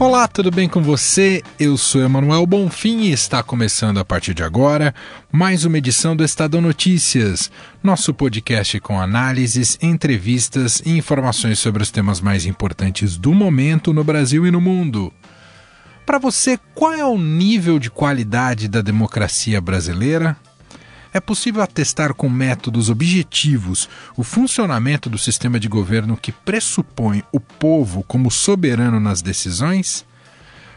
Olá, tudo bem com você? Eu sou Emanuel Bonfim e está começando a partir de agora mais uma edição do Estadão Notícias, nosso podcast com análises, entrevistas e informações sobre os temas mais importantes do momento no Brasil e no mundo. Para você, qual é o nível de qualidade da democracia brasileira? É possível atestar com métodos objetivos o funcionamento do sistema de governo que pressupõe o povo como soberano nas decisões?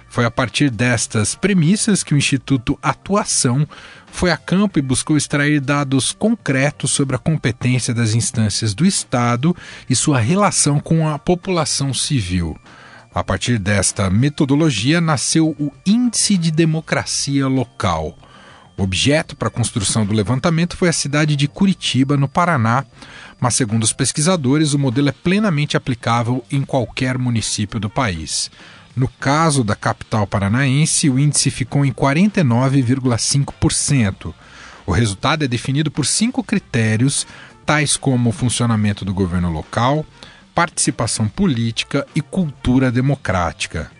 Foi a partir destas premissas que o Instituto Atuação foi a campo e buscou extrair dados concretos sobre a competência das instâncias do Estado e sua relação com a população civil. A partir desta metodologia nasceu o Índice de Democracia Local. Objeto para a construção do levantamento foi a cidade de Curitiba, no Paraná, mas, segundo os pesquisadores, o modelo é plenamente aplicável em qualquer município do país. No caso da capital paranaense, o índice ficou em 49,5%. O resultado é definido por cinco critérios, tais como o funcionamento do governo local, participação política e cultura democrática.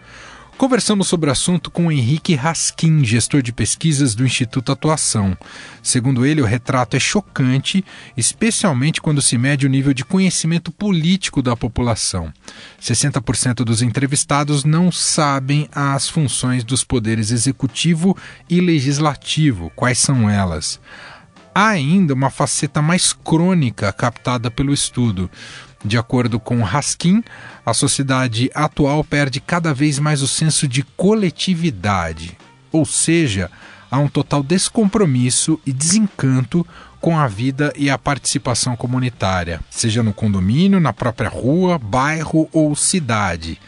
Conversamos sobre o assunto com Henrique Raskin, gestor de pesquisas do Instituto Atuação. Segundo ele, o retrato é chocante, especialmente quando se mede o nível de conhecimento político da população. 60% dos entrevistados não sabem as funções dos poderes executivo e legislativo. Quais são elas? Há ainda uma faceta mais crônica captada pelo estudo. De acordo com Raskin, a sociedade atual perde cada vez mais o senso de coletividade, ou seja, há um total descompromisso e desencanto com a vida e a participação comunitária, seja no condomínio, na própria rua, bairro ou cidade.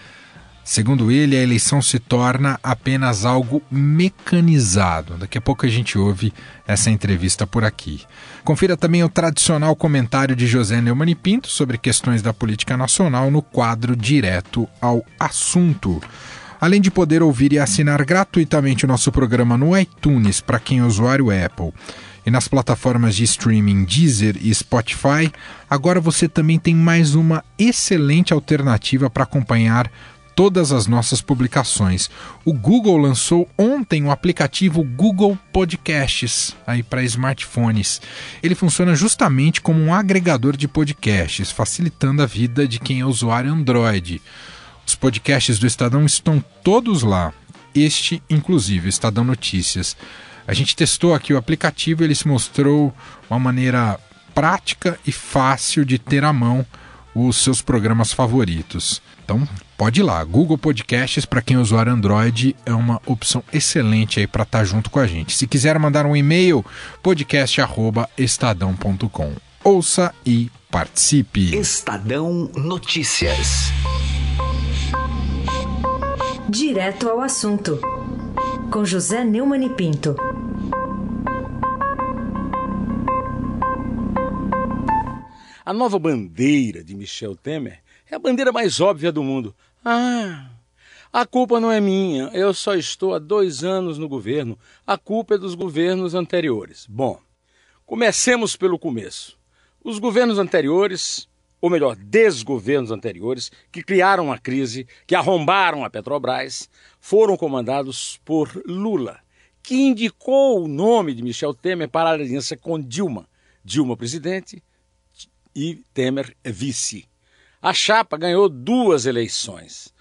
Segundo ele, a eleição se torna apenas algo mecanizado. Daqui a pouco a gente ouve essa entrevista por aqui. Confira também o tradicional comentário de José Neumann e Pinto sobre questões da política nacional no quadro Direto ao Assunto. Além de poder ouvir e assinar gratuitamente o nosso programa no iTunes para quem é usuário Apple e nas plataformas de streaming Deezer e Spotify, agora você também tem mais uma excelente alternativa para acompanhar todas as nossas publicações. O Google lançou ontem o aplicativo Google Podcasts aí para smartphones. Ele funciona justamente como um agregador de podcasts, facilitando a vida de quem é usuário Android. Os podcasts do Estadão estão todos lá. Este, inclusive, Estadão Notícias. A gente testou aqui o aplicativo, ele se mostrou uma maneira prática e fácil de ter à mão os seus programas favoritos. Então, pode ir lá. Google Podcasts, para quem é usuário Android, é uma opção excelente aí para estar tá junto com a gente. Se quiser mandar um e-mail, podcast@estadão.com. Ouça e participe. Estadão Notícias. Direto ao assunto. Com José Neumann e Pinto. A nova bandeira de Michel Temer é a bandeira mais óbvia do mundo. Ah, a culpa não é minha, eu só estou há dois anos no governo. A culpa é dos governos anteriores. Bom, comecemos pelo começo. Os governos anteriores, ou melhor, desgovernos anteriores, que criaram a crise, que arrombaram a Petrobras, foram comandados por Lula, que indicou o nome de Michel Temer para a aliança com Dilma. Dilma presidente e Temer vice. A chapa ganhou duas eleições.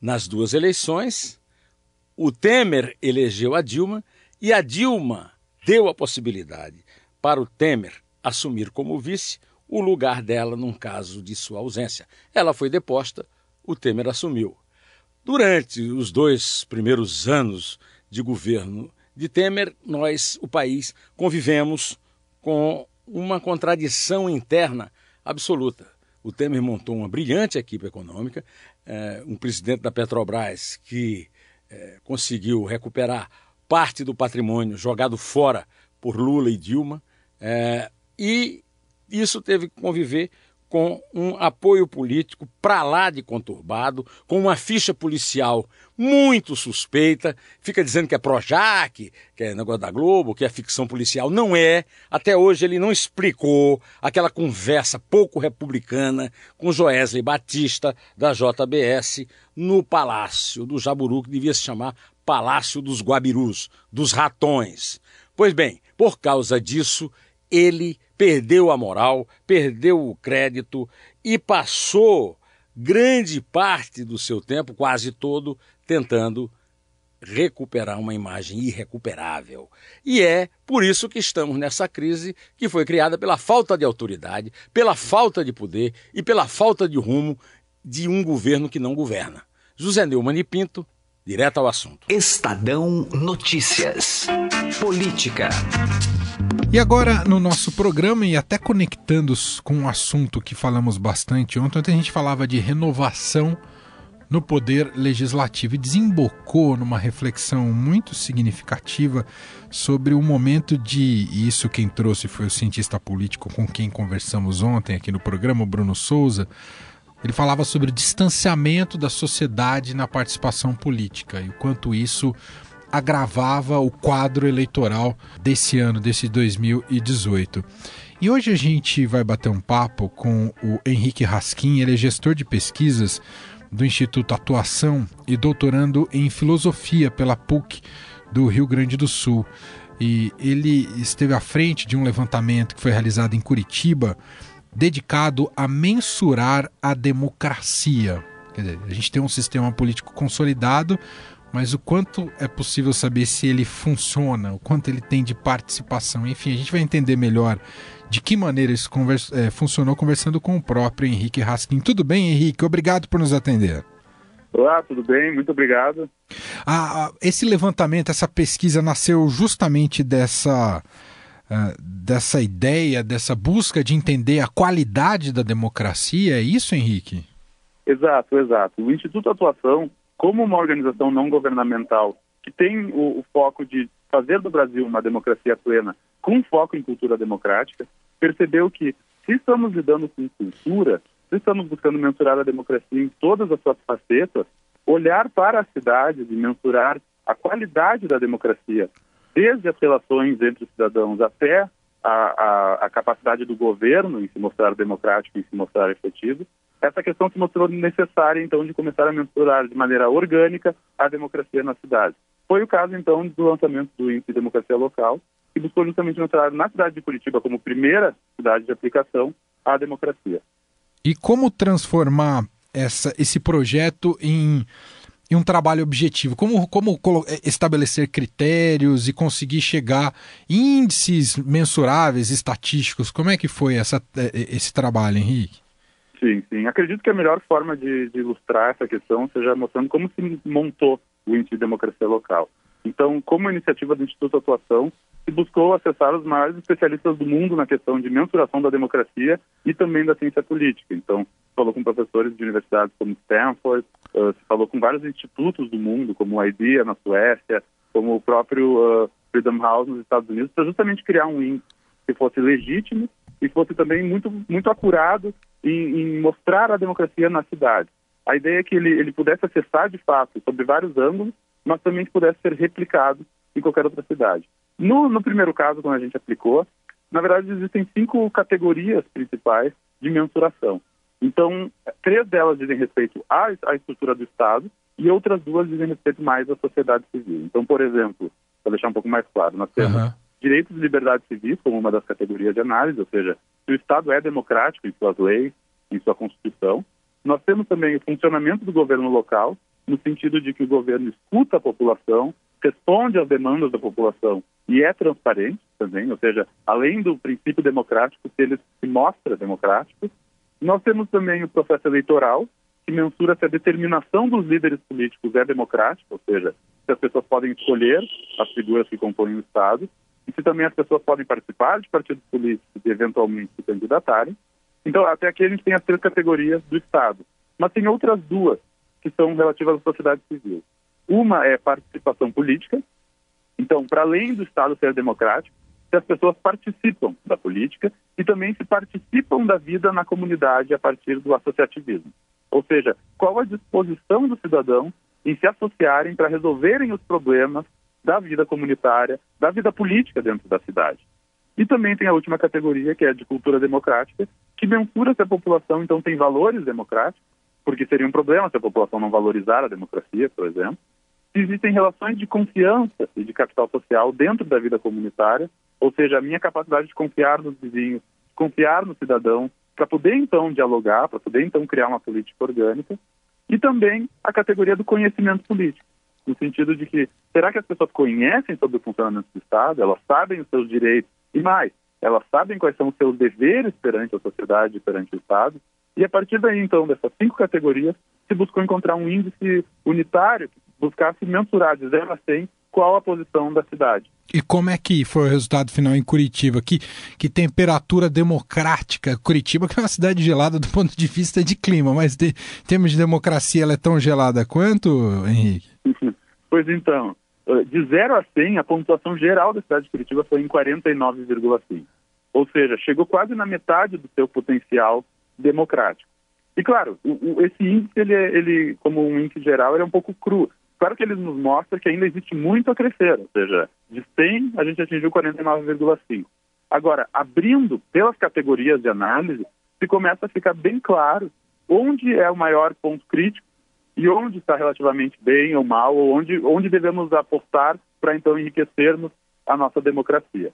Nas duas eleições, o Temer elegeu a Dilma e a Dilma deu a possibilidade para o Temer assumir como vice o lugar dela num caso de sua ausência. Ela foi deposta, o Temer assumiu. Durante os dois primeiros anos de governo de Temer, nós, o país, convivemos com uma contradição interna absoluta o Temer montou uma brilhante equipe econômica, é, um presidente da Petrobras que é, conseguiu recuperar parte do patrimônio jogado fora por Lula e Dilma, é, e isso teve que conviver com um apoio político para lá de conturbado, com uma ficha policial muito suspeita, fica dizendo que é Projac, que é negócio da Globo, que é ficção policial. Não é. Até hoje ele não explicou aquela conversa pouco republicana com Joesley Batista, da JBS, no Palácio do Jaburu, que devia se chamar Palácio dos Guabirus, dos Ratões. Pois bem, por causa disso, ele perdeu a moral, perdeu o crédito e passou grande parte do seu tempo, quase todo, tentando recuperar uma imagem irrecuperável. E é por isso que estamos nessa crise que foi criada pela falta de autoridade, pela falta de poder e pela falta de rumo de um governo que não governa. José Neumann e Pinto, direto ao assunto. Estadão Notícias. Política. E agora, no nosso programa, e até conectando com um assunto que falamos bastante ontem, ontem a gente falava de renovação no poder legislativo e desembocou numa reflexão muito significativa sobre o momento de. E isso quem trouxe foi o cientista político com quem conversamos ontem aqui no programa, o Bruno Souza. Ele falava sobre o distanciamento da sociedade na participação política e o quanto isso agravava o quadro eleitoral desse ano, desse 2018. E hoje a gente vai bater um papo com o Henrique Raskin, ele é gestor de pesquisas do Instituto Atuação e doutorando em filosofia pela PUC do Rio Grande do Sul. E ele esteve à frente de um levantamento que foi realizado em Curitiba, dedicado a mensurar a democracia. Quer dizer, a gente tem um sistema político consolidado, mas o quanto é possível saber se ele funciona, o quanto ele tem de participação. Enfim, a gente vai entender melhor de que maneira isso conversa, é, funcionou conversando com o próprio Henrique Raskin. Tudo bem, Henrique? Obrigado por nos atender. Olá, tudo bem? Muito obrigado. Ah, esse levantamento, essa pesquisa nasceu justamente dessa, uh, dessa ideia, dessa busca de entender a qualidade da democracia. É isso, Henrique? Exato, exato. O Instituto Atuação como uma organização não governamental que tem o, o, foco de fazer do Brasil uma democracia plena, com foco em cultura democrática, percebeu que se estamos lidando com cultura, se estamos buscando mensurar a democracia em todas as suas facetas, olhar para as cidades e mensurar a qualidade da democracia, desde as relações entre os cidadãos até a, a, a capacidade do governo em se mostrar democrático, em se mostrar efetivo, essa questão se mostrou necessária, então, de começar a mensurar de maneira orgânica a democracia na cidade. Foi o caso, então, do lançamento do Índice de Democracia Local, que buscou justamente mensurar na cidade de Curitiba, como primeira cidade de aplicação, a democracia. E como transformar essa, esse projeto em, em um trabalho objetivo? Como, como estabelecer critérios e conseguir chegar índices mensuráveis, estatísticos? Como é que foi essa, esse trabalho, Henrique? Sim, sim. Acredito que a melhor forma de, de, ilustrar essa questão seja mostrando como se montou o Índice de Democracia Local. Então, como iniciativa do Instituto Atuação, se buscou acessar os maiores especialistas do mundo na questão de mensuração da democracia e também da ciência política. Então, falou com professores de universidades como Stanford, uh, se falou com vários institutos do mundo, como o IDEA na Suécia, como o próprio uh, Freedom House nos Estados Unidos, para justamente criar um índice que fosse legítimo e fosse também muito, muito acurado em, em mostrar a democracia na cidade. A ideia é que ele, ele pudesse acessar de fato sobre vários ângulos, mas também pudesse ser replicado em qualquer outra cidade. No, no primeiro caso, quando a gente aplicou, na verdade existem cinco categorias principais de mensuração. Então, três delas dizem respeito à, à estrutura do Estado e outras duas dizem respeito mais à sociedade civil. Então, por exemplo, para deixar um pouco mais claro, nós temos uhum. Direitos e liberdades civis como uma das categorias de análise, ou seja, se o Estado é democrático em suas leis, em sua Constituição. Nós temos também o funcionamento do governo local, no sentido de que o governo escuta a população, responde às demandas da população e é transparente também, ou seja, além do princípio democrático, se ele se mostra democrático. Nós temos também o processo eleitoral, que mensura se a determinação dos líderes políticos é democrática, ou seja, se as pessoas podem escolher as figuras que compõem o Estado, e também as pessoas podem participar de partidos políticos e eventualmente se candidatarem. Então, até aqui a gente tem as três categorias do Estado. Mas tem outras duas que são relativas à sociedade civil. Uma é participação política. Então, para além do Estado ser democrático, se as pessoas participam da política e também se participam da vida na comunidade a partir do associativismo. Ou seja, qual a disposição do cidadão em se associarem para resolverem os problemas da vida comunitária, da vida política dentro da cidade. E também tem a última categoria, que é a de cultura democrática, que mensura se a população então tem valores democráticos, porque seria um problema se a população não valorizar a democracia, por exemplo. Se existem relações de confiança e de capital social dentro da vida comunitária, ou seja, a minha capacidade de confiar nos vizinhos, confiar no cidadão, para poder então dialogar, para poder então criar uma política orgânica, e também a categoria do conhecimento político, no sentido de que será que as pessoas conhecem sobre o funcionamento do Estado, elas sabem os seus direitos e mais, elas sabem quais são os seus deveres perante a sociedade perante o Estado, e a partir daí então dessas cinco categorias se buscou encontrar um índice unitário que buscasse mensurar de 0 a 100 qual a posição da cidade. E como é que foi o resultado final em Curitiba? Que, que temperatura democrática? Curitiba, que é uma cidade gelada do ponto de vista de clima, mas de, em termos de democracia, ela é tão gelada quanto, Henrique? pois então, eh, de 0 a 100, a pontuação geral da cidade de Curitiba foi em 49,5. Ou seja, chegou quase na metade do seu potencial democrático. E claro, esse índice, ele, é, ele, como um índice geral, ele é um pouco cru. Claro que ele nos mostra que ainda existe muito a crescer, ou seja, de 100 a gente atingiu 49,5. Agora, abrindo pelas categorias de análise, se começa a ficar bem claro onde é o maior ponto crítico e onde está relativamente bem ou mal, ou onde, onde devemos apostar para então enriquecermos a nossa democracia.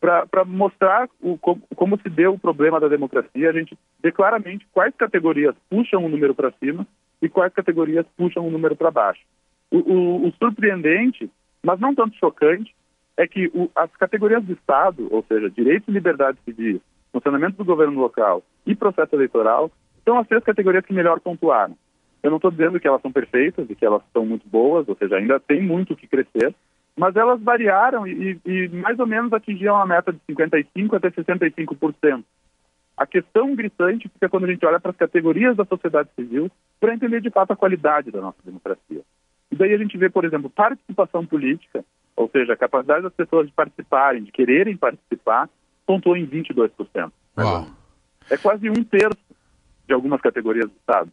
Para mostrar o, como, como, se deu o problema da democracia, a gente vê claramente quais categorias puxam o número para cima e quais categorias puxam o número para baixo. O, o, o, surpreendente, mas não tanto chocante, é que o, as categorias do Estado, ou seja, direitos e liberdades civis, funcionamento do governo local e processo eleitoral, são as três categorias que melhor pontuaram. Eu não estou dizendo que elas são perfeitas e que elas são muito boas, ou seja, ainda tem muito o que crescer, mas elas variaram e, e mais ou menos atingiam a meta de 55% até 65%. A questão gritante fica quando a gente olha para as categorias da sociedade civil para entender de fato a qualidade da nossa democracia. E daí a gente vê, por exemplo, participação política, ou seja, a capacidade das pessoas de participarem, de quererem participar, pontuou em 22%. Uau. É quase um terço de algumas categorias do Estado.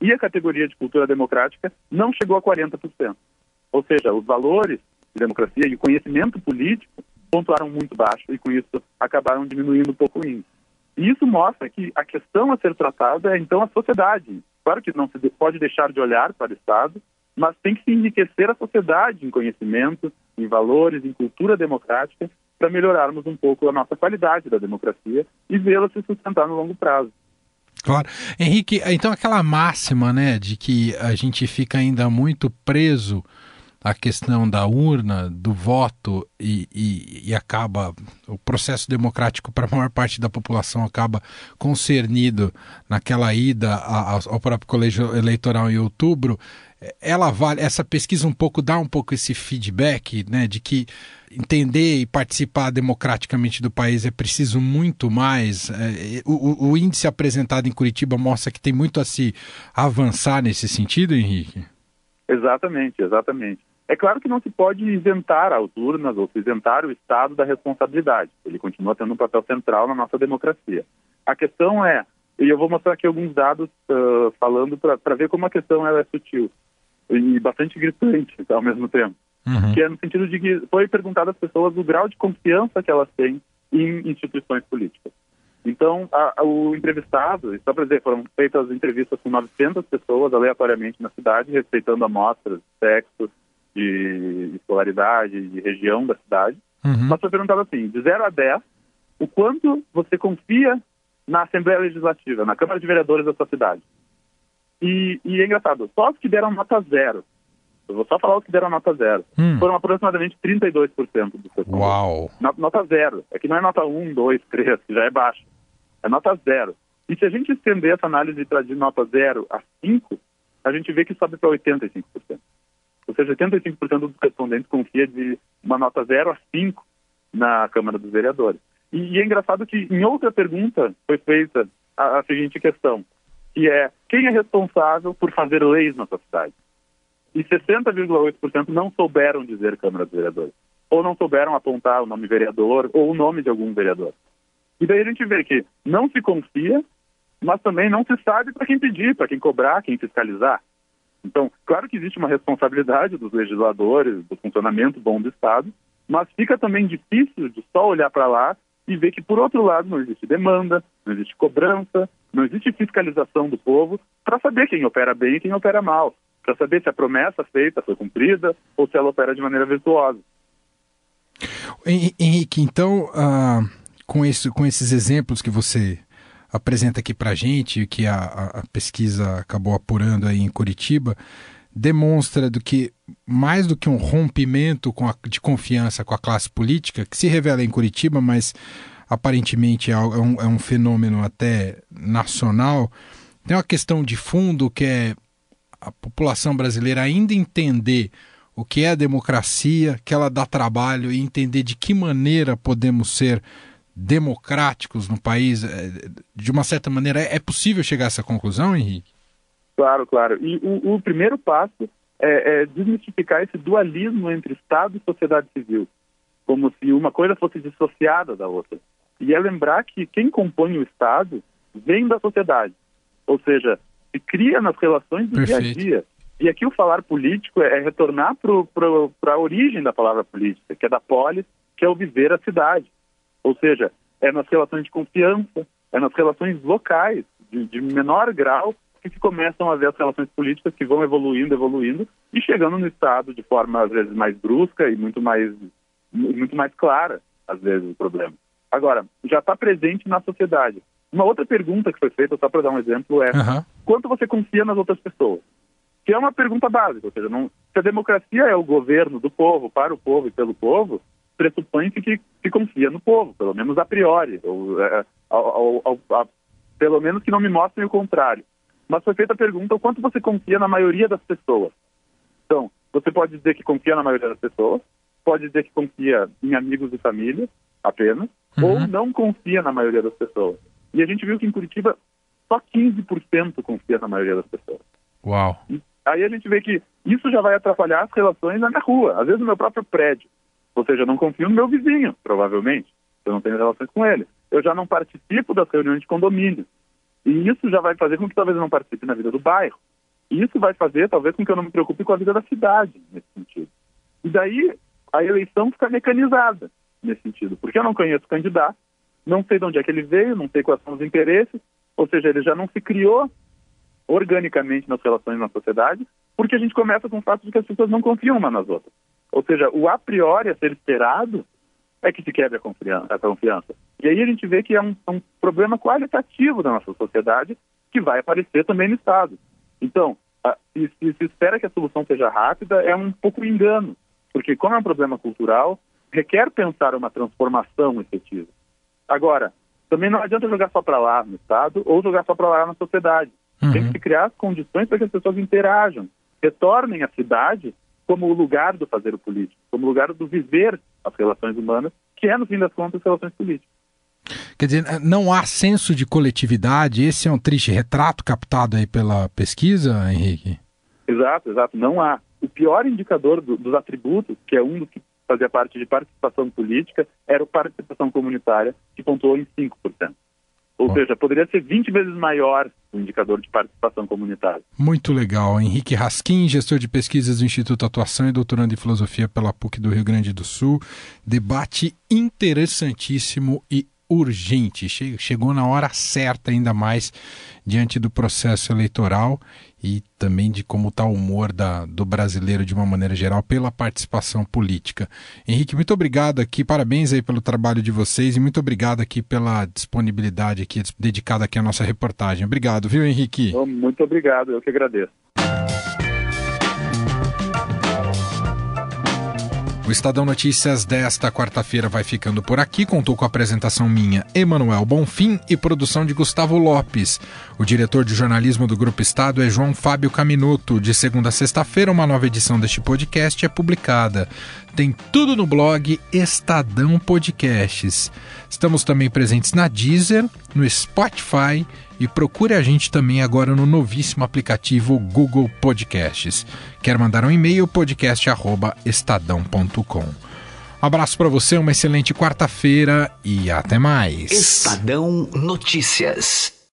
E a categoria de cultura democrática não chegou a 40%. Ou seja, os valores de democracia e o conhecimento político pontuaram muito baixo e com isso acabaram diminuindo um pouco o índice. E isso mostra que a questão a ser tratada é então a sociedade. Claro que não se pode deixar de olhar para o Estado, mas tem que se enriquecer a sociedade em conhecimento, em valores, em cultura democrática, para melhorarmos um pouco a nossa qualidade da democracia e vê-la se sustentar no longo prazo. Claro. Henrique, então aquela máxima, né, de que a gente fica ainda muito preso à questão da urna, do voto e, e, e acaba o processo democrático para a maior parte da população acaba concernido naquela ida ao próprio colégio eleitoral em outubro ela vale, essa pesquisa um pouco dá um pouco esse feedback, né, de que entender e participar democraticamente do país é preciso muito mais. É, o, o, índice apresentado em Curitiba mostra que tem muito a se avançar nesse sentido, Henrique? Exatamente, exatamente. É claro que não se pode isentar as urnas ou se isentar o Estado da responsabilidade. Ele continua tendo um papel central na nossa democracia. A questão é, e eu vou mostrar aqui alguns dados uh, falando para ver como a questão é sutil e bastante gritante ao mesmo tempo. Uhum. Que é no sentido de que foi perguntado às pessoas o grau de confiança que elas têm em instituições políticas. Então, a, a, o entrevistado, só para dizer, foram feitas entrevistas com 900 pessoas aleatoriamente na cidade, respeitando amostras de sexo, de escolaridade, de região da cidade. Uhum. Mas foi perguntado assim, de 0 a 10, o quanto você confia na Assembleia Legislativa, na Câmara de Vereadores da sua cidade? E, e, é engraçado, só os que deram nota zero, eu vou só falar os que deram nota zero, hum. foram aproximadamente 32% do seu Uau! Nota zero. É que não é nota 1, 2, 3, que já é baixo. É nota zero. E se a gente estender essa análise de nota zero a 5, a gente vê que sobe para 85%. Ou seja, 85% dos respondentes confia de uma nota 0 a 5 na Câmara dos Vereadores. E, e, é engraçado que em outra pergunta foi feita a, a seguinte questão que é quem é responsável por fazer leis na sua cidade. E 60,8% não souberam dizer Câmara dos Vereadores. ou não souberam apontar o nome vereador ou o nome de algum vereador. E daí a gente vê que não se confia, mas também não se sabe para quem pedir, para quem cobrar, quem fiscalizar. Então, claro que existe uma responsabilidade dos legisladores, do funcionamento bom do Estado, mas fica também difícil de só olhar para lá e ver que, por outro lado, não existe demanda, não existe cobrança, não existe fiscalização do povo para saber quem opera bem e quem opera mal, para saber se a promessa feita foi cumprida ou se ela opera de maneira virtuosa. Henrique, então, uh, com, esse, com esses exemplos que você apresenta aqui para a gente, que a, a, pesquisa acabou apurando aí em Curitiba, demonstra do que mais do que um rompimento a, de confiança com a classe política, que se revela em Curitiba, mas aparentemente é um, é um fenômeno até nacional, tem uma questão de fundo que é a população brasileira ainda entender o que é a democracia, que ela dá trabalho e entender de que maneira podemos ser democráticos no país, é, de uma certa maneira, é possível chegar a essa conclusão, Henrique? Claro, claro. E o, o primeiro passo é, é, desmistificar esse dualismo entre Estado e sociedade civil, como se uma coisa fosse dissociada da outra. E é lembrar que quem compõe o Estado vem da sociedade, ou seja, se cria nas relações do Perfeito. dia a dia. E aqui o falar político é, é retornar para a origem da palavra política, que é da polis, que é o viver a cidade. Ou seja, é nas relações de confiança, é nas relações locais, de, de menor grau, que se começam a ver as relações políticas que vão evoluindo, evoluindo, e chegando no Estado de forma, às vezes, mais brusca e muito mais, muito mais clara, às vezes, o problema. Agora, já está presente na sociedade. Uma outra pergunta que foi feita, só para dar um exemplo, é uhum. quanto você confia nas outras pessoas? Que é uma pergunta básica, ou seja, não, se a democracia é o governo do povo, para o povo e pelo povo, pressupõe-se que se confia no povo, pelo menos a priori, ou, é, ao, ao, ao, pelo menos que não me mostrem o contrário. Mas foi feita a pergunta o quanto você confia na maioria das pessoas. Então, você pode dizer que confia na maioria das pessoas, pode dizer que confia em amigos e família apenas, uhum. ou não confia na maioria das pessoas. E a gente viu que em Curitiba só 15% confia na maioria das pessoas. Uau! E aí a gente vê que isso já vai atrapalhar as relações na minha rua, às vezes no meu próprio prédio. Ou seja, eu não confio no meu vizinho, provavelmente. Eu não tenho relações com ele. Eu já não participo das reuniões de condomínio. E isso já vai fazer com que talvez eu não participe na vida do bairro. E isso vai fazer, talvez, com que eu não me preocupe com a vida da cidade, nesse sentido. E daí a eleição fica mecanizada nesse sentido, porque eu não conheço o candidato, não sei de onde é que ele veio, não sei quais são os interesses, ou seja, ele já não se criou organicamente nas relações na sociedade, porque a gente começa com o fato de que as pessoas não confiam umas nas outras. Ou seja, o a priori a ser esperado é que se quebre a confiança. A confiança. E aí a gente vê que é um, é um, problema qualitativo da nossa sociedade que vai aparecer também no Estado. Então, a, se, espera que a solução seja rápida, é um pouco engano, porque como é um problema cultural, requer pensar uma transformação efetiva. Agora, também não adianta jogar só para lá no Estado ou jogar só para lá na sociedade. Uhum. Tem que se criar as condições para que as pessoas interajam, retornem à cidade como o lugar do fazer o político, como o lugar do viver as relações humanas, que é, no fim das contas, as relações políticas. Quer dizer, não há senso de coletividade? Esse é um triste retrato captado aí pela pesquisa, Henrique? Exato, exato. Não há. O pior indicador do, dos atributos, que é um dos que fazia parte de participação política, era a participação comunitária, que pontuou em 5%. Ou seja, poderia ser 20 vezes maior o indicador de participação comunitária. Muito legal. Henrique Raskin, gestor de pesquisas do Instituto Atuação e doutorando em filosofia pela PUC do Rio Grande do Sul. Debate interessantíssimo e urgente. Chegou na hora certa, ainda mais diante do processo eleitoral e também de como está o humor da, do brasileiro de uma maneira geral pela participação política. Henrique, muito obrigado aqui, parabéns aí pelo trabalho de vocês e muito obrigado aqui pela disponibilidade aqui, dedicada aqui à nossa reportagem. Obrigado, viu, Henrique? Muito obrigado, eu que agradeço. O Estadão Notícias desta quarta-feira vai ficando por aqui. Contou com a apresentação minha, Emanuel Bonfim, e produção de Gustavo Lopes. O diretor de jornalismo do Grupo Estado é João Fábio Caminuto. De segunda a sexta-feira, uma nova edição deste podcast é publicada. Tem tudo no blog Estadão Podcasts. Estamos também presentes na Deezer, no Spotify e procure a gente também agora no novíssimo aplicativo Google Podcasts. Quer mandar um e-mail? podcast@estadão.com. Um abraço para você, uma excelente quarta-feira e até mais. Estadão Notícias.